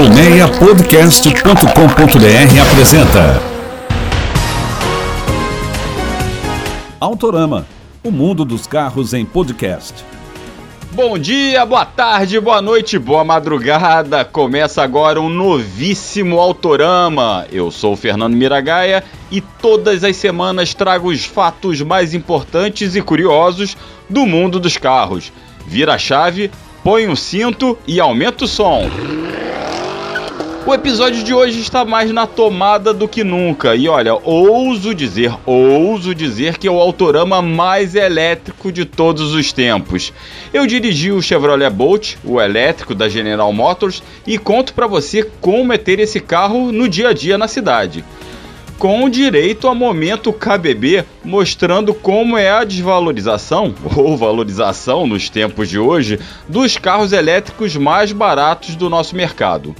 Colmeiapodcast.com.br apresenta Autorama, o mundo dos carros em podcast. Bom dia, boa tarde, boa noite, boa madrugada. Começa agora um novíssimo Autorama. Eu sou o Fernando Miragaia e todas as semanas trago os fatos mais importantes e curiosos do mundo dos carros. Vira a chave, põe o um cinto e aumenta o som. O episódio de hoje está mais na tomada do que nunca. E olha, ouso dizer, ouso dizer que é o autorama mais elétrico de todos os tempos. Eu dirigi o Chevrolet Bolt, o elétrico da General Motors, e conto para você como é ter esse carro no dia a dia na cidade. Com direito a momento KBB, mostrando como é a desvalorização, ou valorização nos tempos de hoje, dos carros elétricos mais baratos do nosso mercado.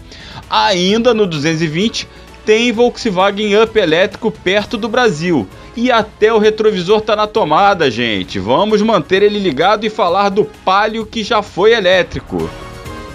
Ainda no 220 tem Volkswagen Up elétrico perto do Brasil. E até o retrovisor tá na tomada, gente. Vamos manter ele ligado e falar do Palio que já foi elétrico.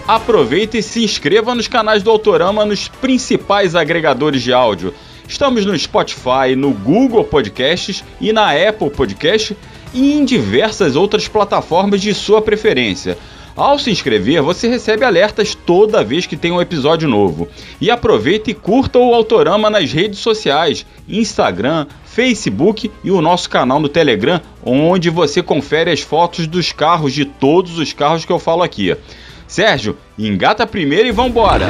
Aproveita e se inscreva nos canais do Autorama nos principais agregadores de áudio. Estamos no Spotify, no Google Podcasts e na Apple Podcast e em diversas outras plataformas de sua preferência. Ao se inscrever, você recebe alertas toda vez que tem um episódio novo. E aproveita e curta o Autorama nas redes sociais, Instagram, Facebook e o nosso canal no Telegram, onde você confere as fotos dos carros de todos os carros que eu falo aqui. Sérgio, engata primeiro e vambora!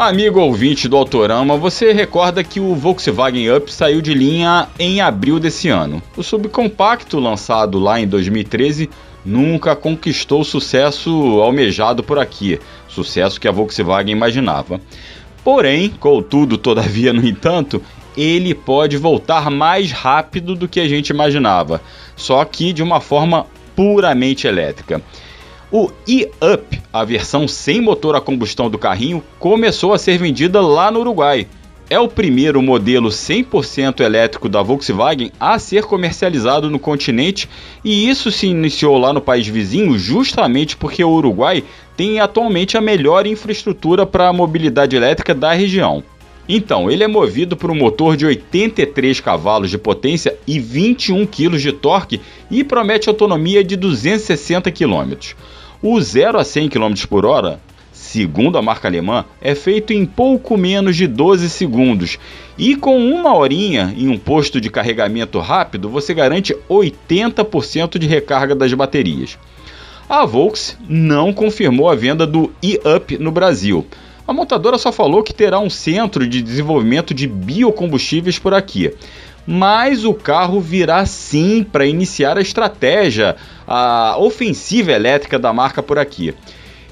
Amigo ouvinte do Autorama, você recorda que o Volkswagen Up saiu de linha em abril desse ano. O subcompacto, lançado lá em 2013, nunca conquistou o sucesso almejado por aqui, sucesso que a Volkswagen imaginava. Porém, contudo, todavia, no entanto, ele pode voltar mais rápido do que a gente imaginava, só que de uma forma puramente elétrica. O e-Up, a versão sem motor a combustão do carrinho, começou a ser vendida lá no Uruguai. É o primeiro modelo 100% elétrico da Volkswagen a ser comercializado no continente e isso se iniciou lá no país vizinho justamente porque o Uruguai tem atualmente a melhor infraestrutura para a mobilidade elétrica da região. Então, ele é movido por um motor de 83 cavalos de potência e 21 kg de torque e promete autonomia de 260 km. O 0 a 100 km por hora, segundo a marca alemã, é feito em pouco menos de 12 segundos. E com uma horinha em um posto de carregamento rápido, você garante 80% de recarga das baterias. A Volks não confirmou a venda do e-Up no Brasil. A montadora só falou que terá um centro de desenvolvimento de biocombustíveis por aqui mas o carro virá sim para iniciar a estratégia, a ofensiva elétrica da marca por aqui.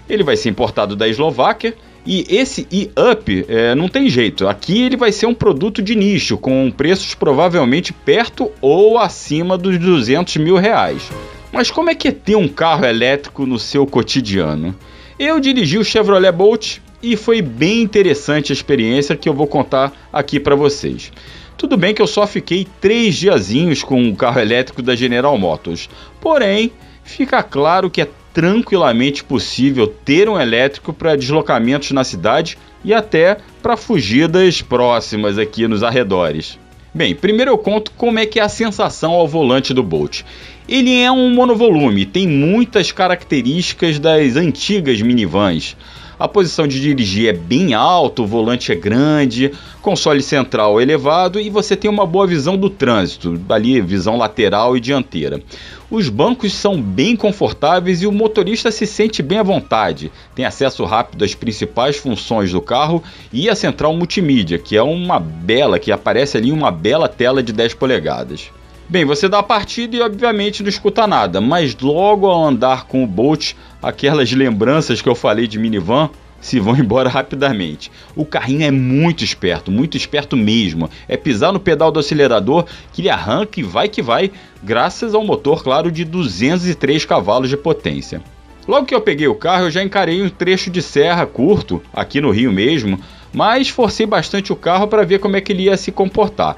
Ele vai ser importado da Eslováquia e esse e-up é, não tem jeito. Aqui ele vai ser um produto de nicho, com preços provavelmente perto ou acima dos 200 mil reais. Mas como é que é ter um carro elétrico no seu cotidiano? Eu dirigi o Chevrolet Bolt e foi bem interessante a experiência que eu vou contar aqui para vocês. Tudo bem que eu só fiquei três diazinhos com o carro elétrico da General Motors, porém fica claro que é tranquilamente possível ter um elétrico para deslocamentos na cidade e até para fugidas próximas aqui nos arredores. Bem, primeiro eu conto como é que é a sensação ao volante do Bolt. Ele é um monovolume, tem muitas características das antigas minivans. A posição de dirigir é bem alta, o volante é grande, console central elevado e você tem uma boa visão do trânsito, ali visão lateral e dianteira. Os bancos são bem confortáveis e o motorista se sente bem à vontade. Tem acesso rápido às principais funções do carro e a central multimídia, que é uma bela, que aparece ali uma bela tela de 10 polegadas. Bem, você dá a partida e obviamente não escuta nada, mas logo ao andar com o Bolt, aquelas lembranças que eu falei de minivan se vão embora rapidamente. O carrinho é muito esperto, muito esperto mesmo. É pisar no pedal do acelerador que ele arranca e vai que vai, graças ao motor, claro, de 203 cavalos de potência. Logo que eu peguei o carro, eu já encarei um trecho de serra curto, aqui no Rio mesmo, mas forcei bastante o carro para ver como é que ele ia se comportar.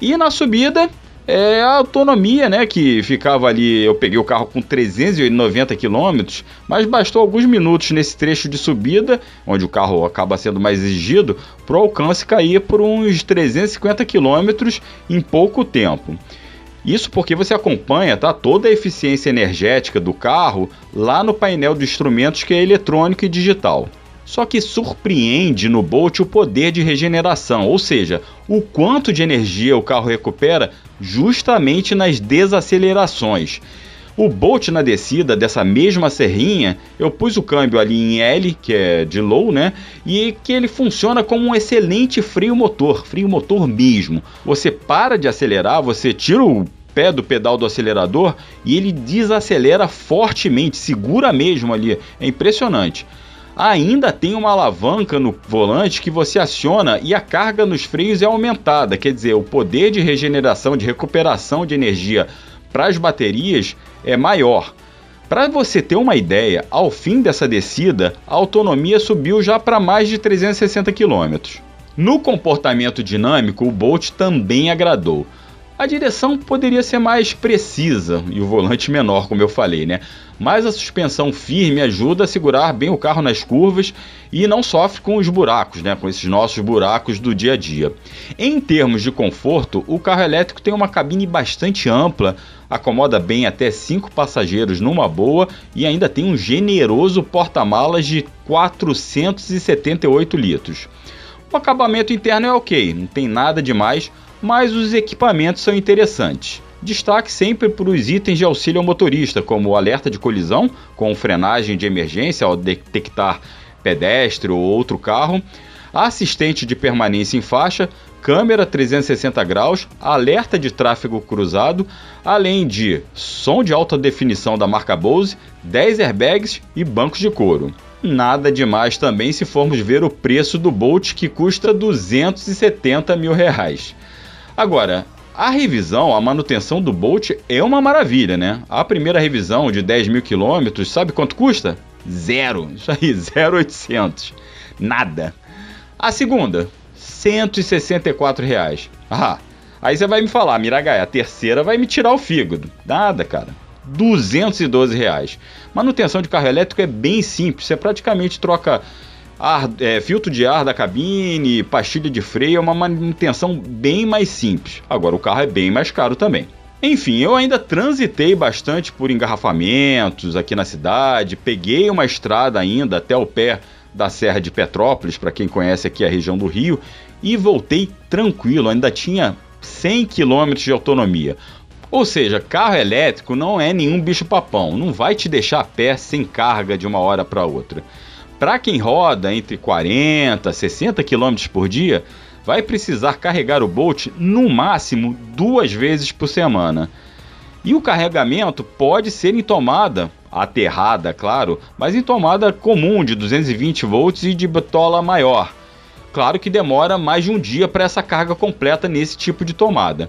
E na subida, é a autonomia, né, que ficava ali, eu peguei o carro com 390 km, mas bastou alguns minutos nesse trecho de subida, onde o carro acaba sendo mais exigido, para o alcance cair por uns 350 km em pouco tempo. Isso porque você acompanha tá, toda a eficiência energética do carro lá no painel de instrumentos que é eletrônico e digital. Só que surpreende no Bolt o poder de regeneração, ou seja, o quanto de energia o carro recupera justamente nas desacelerações. O Bolt na descida dessa mesma serrinha, eu pus o câmbio ali em L, que é de low, né? E que ele funciona como um excelente freio motor, freio motor mesmo. Você para de acelerar, você tira o pé do pedal do acelerador e ele desacelera fortemente, segura mesmo ali. É impressionante ainda tem uma alavanca no volante que você aciona e a carga nos freios é aumentada, quer dizer, o poder de regeneração, de recuperação de energia para as baterias é maior. Para você ter uma ideia, ao fim dessa descida, a autonomia subiu já para mais de 360 km. No comportamento dinâmico, o Bolt também agradou. A direção poderia ser mais precisa e o volante menor, como eu falei, né? Mas a suspensão firme ajuda a segurar bem o carro nas curvas e não sofre com os buracos, né? Com esses nossos buracos do dia a dia. Em termos de conforto, o carro elétrico tem uma cabine bastante ampla, acomoda bem até 5 passageiros numa boa e ainda tem um generoso porta-malas de 478 litros. O acabamento interno é ok, não tem nada demais mas os equipamentos são interessantes. Destaque sempre para os itens de auxílio ao motorista, como o alerta de colisão, com frenagem de emergência ao detectar pedestre ou outro carro, assistente de permanência em faixa, câmera 360 graus, alerta de tráfego cruzado, além de som de alta definição da marca Bose, 10 airbags e bancos de couro. Nada demais também se formos ver o preço do Bolt que custa 270 mil reais. Agora, a revisão, a manutenção do Bolt é uma maravilha, né? A primeira revisão de 10 mil quilômetros, sabe quanto custa? Zero. Isso aí, 0,800. Nada. A segunda, 164 reais. Ah, aí você vai me falar, Miragaia, a terceira vai me tirar o fígado. Nada, cara. 212 reais. Manutenção de carro elétrico é bem simples. Você praticamente troca ar, é, filtro de ar da cabine, pastilha de freio, é uma manutenção bem mais simples. Agora o carro é bem mais caro também. Enfim, eu ainda transitei bastante por engarrafamentos aqui na cidade, peguei uma estrada ainda até o pé da Serra de Petrópolis, para quem conhece aqui a região do Rio, e voltei tranquilo, ainda tinha 100 km de autonomia. Ou seja, carro elétrico não é nenhum bicho-papão, não vai te deixar a pé sem carga de uma hora para outra. Para quem roda entre 40 e 60 km por dia, vai precisar carregar o Bolt no máximo duas vezes por semana. E o carregamento pode ser em tomada aterrada, claro, mas em tomada comum de 220 volts e de bitola maior. Claro que demora mais de um dia para essa carga completa nesse tipo de tomada.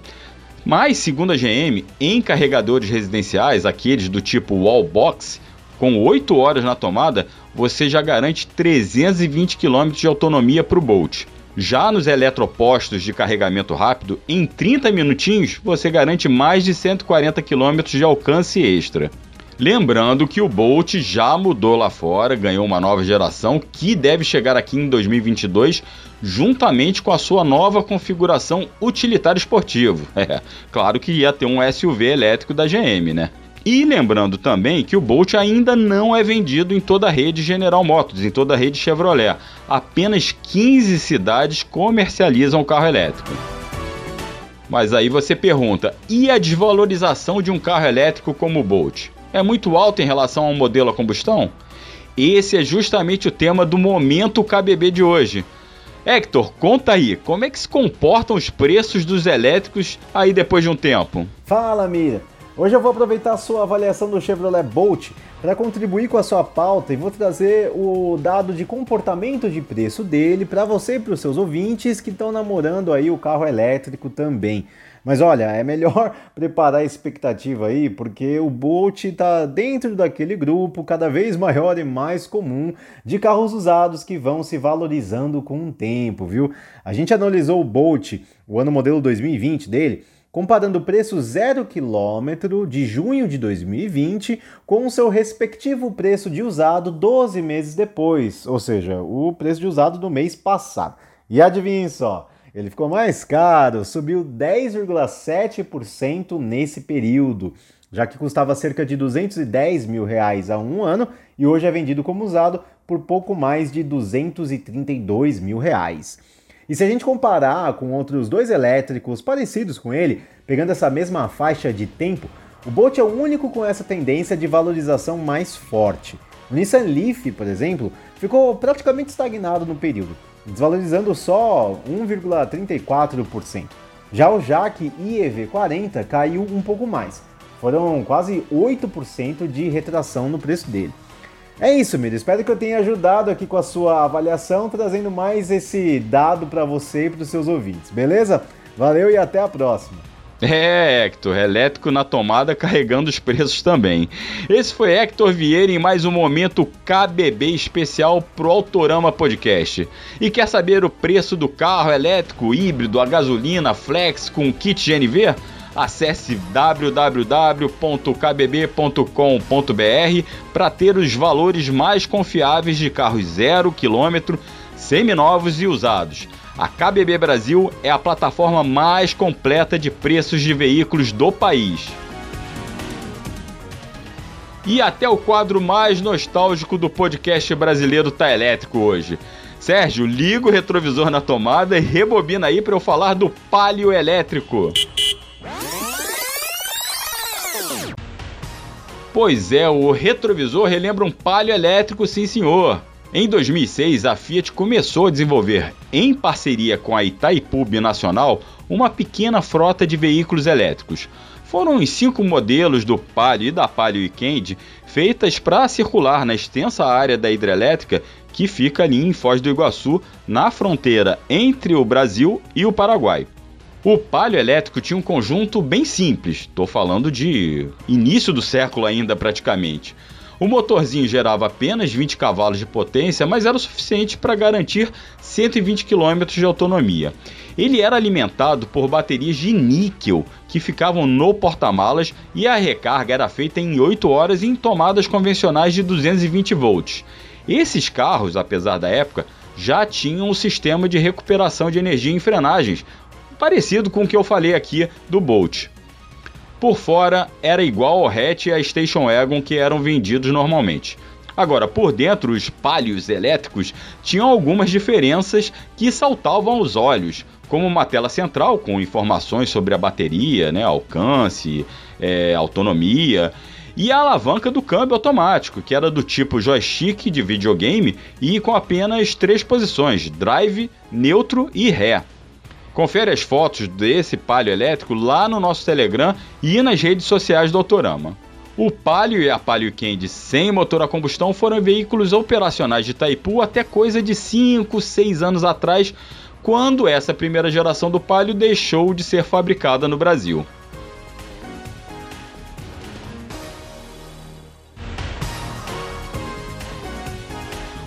Mas, segundo a GM, em carregadores residenciais, aqueles do tipo wall box, com 8 horas na tomada, você já garante 320 km de autonomia para o Bolt. Já nos eletropostos de carregamento rápido, em 30 minutinhos você garante mais de 140 km de alcance extra. Lembrando que o Bolt já mudou lá fora, ganhou uma nova geração que deve chegar aqui em 2022, juntamente com a sua nova configuração utilitário esportivo. É, claro que ia ter um SUV elétrico da GM, né? E lembrando também que o Bolt ainda não é vendido em toda a rede General Motors, em toda a rede Chevrolet. Apenas 15 cidades comercializam o carro elétrico. Mas aí você pergunta: e a desvalorização de um carro elétrico como o Bolt? É muito alta em relação ao modelo a combustão? Esse é justamente o tema do momento KBB de hoje. Hector, conta aí, como é que se comportam os preços dos elétricos aí depois de um tempo? Fala, Mira. Hoje eu vou aproveitar a sua avaliação do Chevrolet Bolt para contribuir com a sua pauta e vou trazer o dado de comportamento de preço dele para você e para os seus ouvintes que estão namorando aí o carro elétrico também. Mas olha, é melhor preparar a expectativa aí, porque o Bolt está dentro daquele grupo cada vez maior e mais comum de carros usados que vão se valorizando com o tempo, viu? A gente analisou o Bolt, o ano modelo 2020 dele, comparando o preço zero quilômetro de junho de 2020 com o seu respectivo preço de usado 12 meses depois, ou seja, o preço de usado do mês passado. E adivinhem só, ele ficou mais caro, subiu 10,7% nesse período, já que custava cerca de 210 mil reais há um ano e hoje é vendido como usado por pouco mais de 232 mil reais. E se a gente comparar com outros dois elétricos parecidos com ele, pegando essa mesma faixa de tempo, o Bolt é o único com essa tendência de valorização mais forte. O Nissan Leaf, por exemplo, ficou praticamente estagnado no período, desvalorizando só 1,34%. Já o Jaque IEV40 caiu um pouco mais, foram quase 8% de retração no preço dele. É isso, Miro. Espero que eu tenha ajudado aqui com a sua avaliação, trazendo mais esse dado para você e para os seus ouvintes, beleza? Valeu e até a próxima! É, Hector, elétrico na tomada carregando os preços também. Esse foi Hector Vieira em mais um momento KBB especial pro Autorama Podcast. E quer saber o preço do carro elétrico, híbrido, a gasolina, flex com kit GNV? Acesse www.kbb.com.br para ter os valores mais confiáveis de carros zero quilômetro, seminovos e usados. A KBB Brasil é a plataforma mais completa de preços de veículos do país. E até o quadro mais nostálgico do podcast brasileiro tá elétrico hoje. Sérgio, liga o retrovisor na tomada e rebobina aí para eu falar do palio elétrico. Pois é, o retrovisor relembra um palio elétrico, sim senhor. Em 2006, a Fiat começou a desenvolver, em parceria com a Itaipu Nacional, uma pequena frota de veículos elétricos. Foram os cinco modelos do Palio e da Palio Weekend feitas para circular na extensa área da hidrelétrica que fica ali em Foz do Iguaçu, na fronteira entre o Brasil e o Paraguai. O Palio elétrico tinha um conjunto bem simples, estou falando de início do século ainda praticamente. O motorzinho gerava apenas 20 cavalos de potência, mas era o suficiente para garantir 120 km de autonomia. Ele era alimentado por baterias de níquel que ficavam no porta-malas e a recarga era feita em 8 horas em tomadas convencionais de 220 volts. Esses carros, apesar da época, já tinham um sistema de recuperação de energia em frenagens, parecido com o que eu falei aqui do Bolt. Por fora era igual ao hatch e a Station Wagon que eram vendidos normalmente. Agora, por dentro, os palhos elétricos tinham algumas diferenças que saltavam aos olhos, como uma tela central com informações sobre a bateria, né, alcance, é, autonomia, e a alavanca do câmbio automático, que era do tipo joystick de videogame e com apenas três posições: drive, neutro e ré. Confere as fotos desse Palio elétrico lá no nosso Telegram e nas redes sociais do Autorama. O Palio e a Palio Candy sem motor a combustão foram veículos operacionais de Itaipu até coisa de 5, 6 anos atrás, quando essa primeira geração do Palio deixou de ser fabricada no Brasil.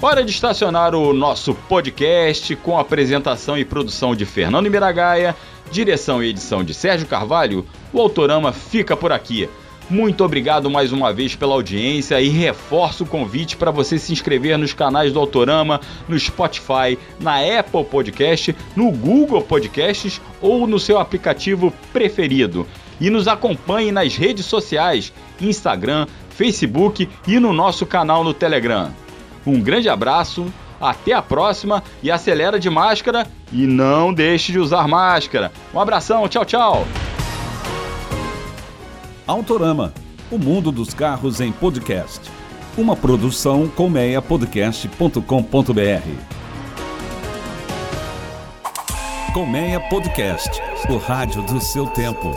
Hora de estacionar o nosso podcast com apresentação e produção de Fernando Miragaia, direção e edição de Sérgio Carvalho. O Autorama fica por aqui. Muito obrigado mais uma vez pela audiência e reforço o convite para você se inscrever nos canais do Autorama, no Spotify, na Apple Podcast, no Google Podcasts ou no seu aplicativo preferido. E nos acompanhe nas redes sociais, Instagram, Facebook e no nosso canal no Telegram. Um grande abraço, até a próxima e acelera de máscara e não deixe de usar máscara. Um abração, tchau, tchau. Autorama, o mundo dos carros em podcast. Uma produção colmeiapodcast.com.br. Colmeia Podcast, o rádio do seu tempo.